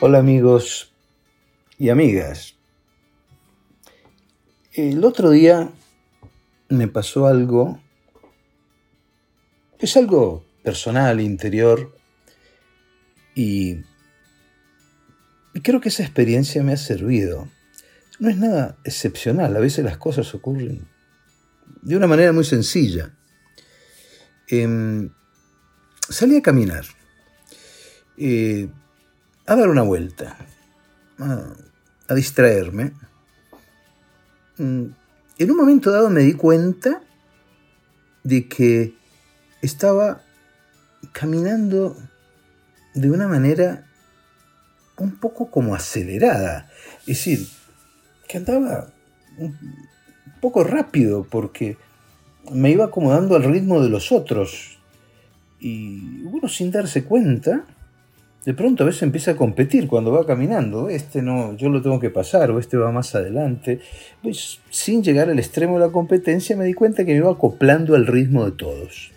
Hola amigos y amigas. El otro día me pasó algo, es algo personal, interior, y, creo que esa experiencia me ha servido. No es nada excepcional, a veces las cosas ocurren de una manera muy sencilla. Em, salí a caminar. Eh, a dar una vuelta, a, distraerme. Mm, en un momento dado me di cuenta de que estaba caminando de una manera un poco como acelerada. Es decir, que andaba un poco rápido porque me iba acomodando al ritmo de los otros. Y uno sin darse cuenta de pronto a veces empieza a competir cuando va caminando. Este no, yo lo tengo que pasar, o este va más adelante. Pues sin llegar al extremo de la competencia me di cuenta que me iba acoplando al ritmo de todos.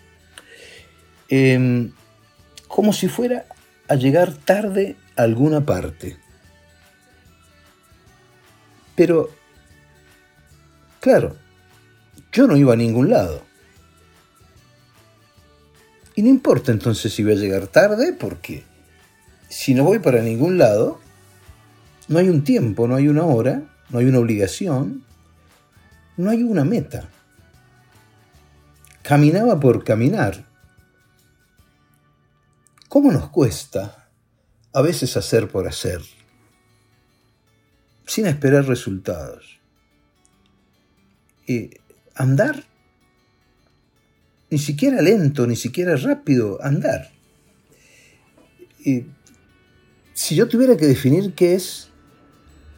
Em, como si fuera a llegar tarde a alguna parte. Pero, claro, yo no iba a ningún lado. Y no importa entonces si voy a llegar tarde, porque si no voy para ningún lado, no hay un tiempo, no hay una hora, no hay una obligación, no hay una meta. Caminaba por caminar. ¿Cómo nos cuesta a veces hacer por hacer? Sin esperar resultados. Eh, andar, ni siquiera lento, ni siquiera rápido, andar. Eh, si yo tuviera que definir qué es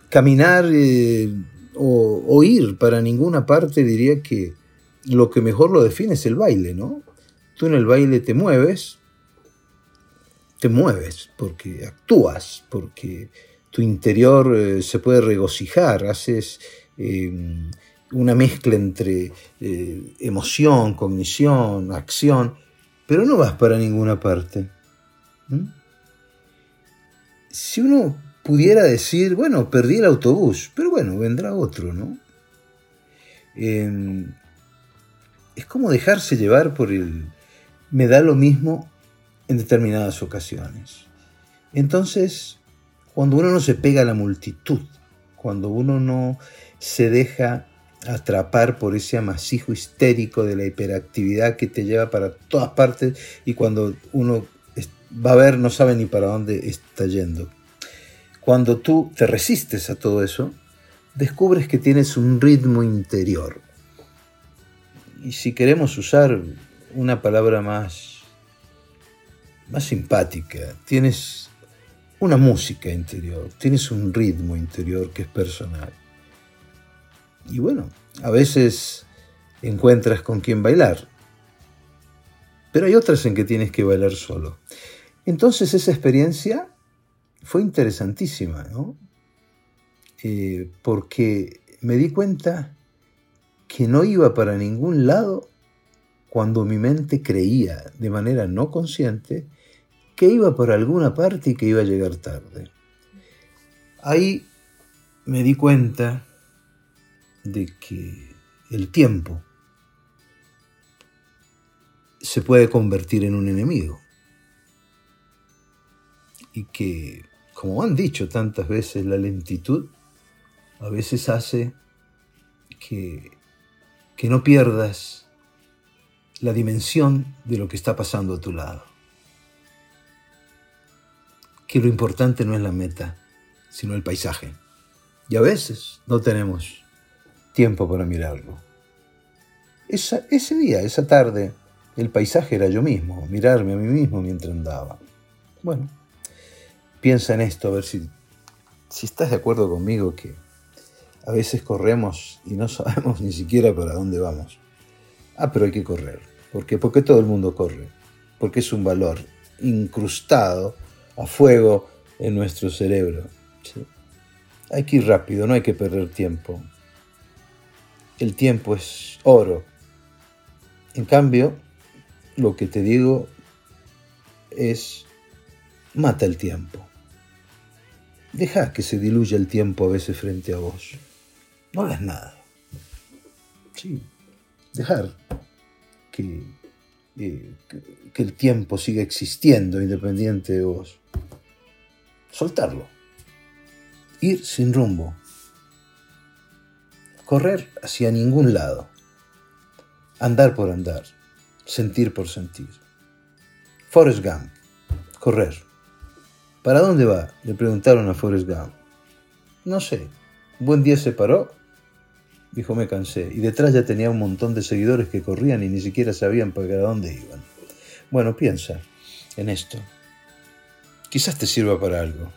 caminar eh, o, ir para ninguna parte, diría que lo que mejor lo define es el baile, ¿no? Tú en el baile te mueves, te mueves porque actúas, porque tu interior eh, se puede regocijar, haces em, una mezcla entre eh, emoción, cognición, acción, pero no vas para ninguna parte si uno pudiera decir, bueno, perdí el autobús, pero bueno, vendrá otro, ¿no? Em, es como dejarse llevar por el me da lo mismo en determinadas ocasiones. Entonces, cuando uno no se pega a la multitud, cuando uno no se deja atrapar por ese amasijo histérico de la hiperactividad que te lleva para todas partes y cuando uno va a ver, no sabe ni para dónde está yendo. Cuando tú te resistes a todo eso, descubres que tienes un ritmo interior. Y si queremos usar una palabra más, más simpática, tienes una música interior, tienes un ritmo interior que es personal. Y bueno, a veces encuentras con quién bailar, pero hay otras en que tienes que bailar solo. Entonces esa experiencia fue interesantísima, ¿no? Eh, porque me di cuenta que no iba para ningún lado cuando mi mente creía de manera no consciente que iba para alguna parte y que iba a llegar tarde. Ahí me di cuenta de que el tiempo se puede convertir en un enemigo y que, como han dicho tantas veces, la lentitud a veces hace que, que no pierdas la dimensión de lo que está pasando a tu lado. Que lo importante no es la meta, sino el paisaje. Y a veces no tenemos tiempo para mirarlo. ese día, esa tarde, el paisaje era yo mismo, mirarme a mí mismo mientras andaba. Bueno, piensa en esto, a ver si, si estás de acuerdo conmigo que a veces corremos y no sabemos ni siquiera para dónde vamos. Ah, pero hay que correr. ¿Por qué? Porque todo el mundo corre. Porque es un valor incrustado a fuego en nuestro cerebro. Hay que ir rápido, no hay que perder tiempo. El tiempo es oro. En cambio, lo que te digo es, mata el tiempo. Deja que se diluya el tiempo a veces frente a vos. No hagas nada. Sí, dejar que, eh, que, que el tiempo siga existiendo independiente de vos. Soltarlo. Ir sin rumbo. Correr hacia ningún lado. Andar por andar. Sentir por sentir. Forrest Gump. Correr. ¿Para dónde va? Le preguntaron a Forrest Gump. No sé. Buen día se paró. Dijo, me cansé. Y detrás ya tenía un montón de seguidores que corrían y ni siquiera sabían para dónde iban. Bueno, piensa en esto. Quizás te sirva para algo.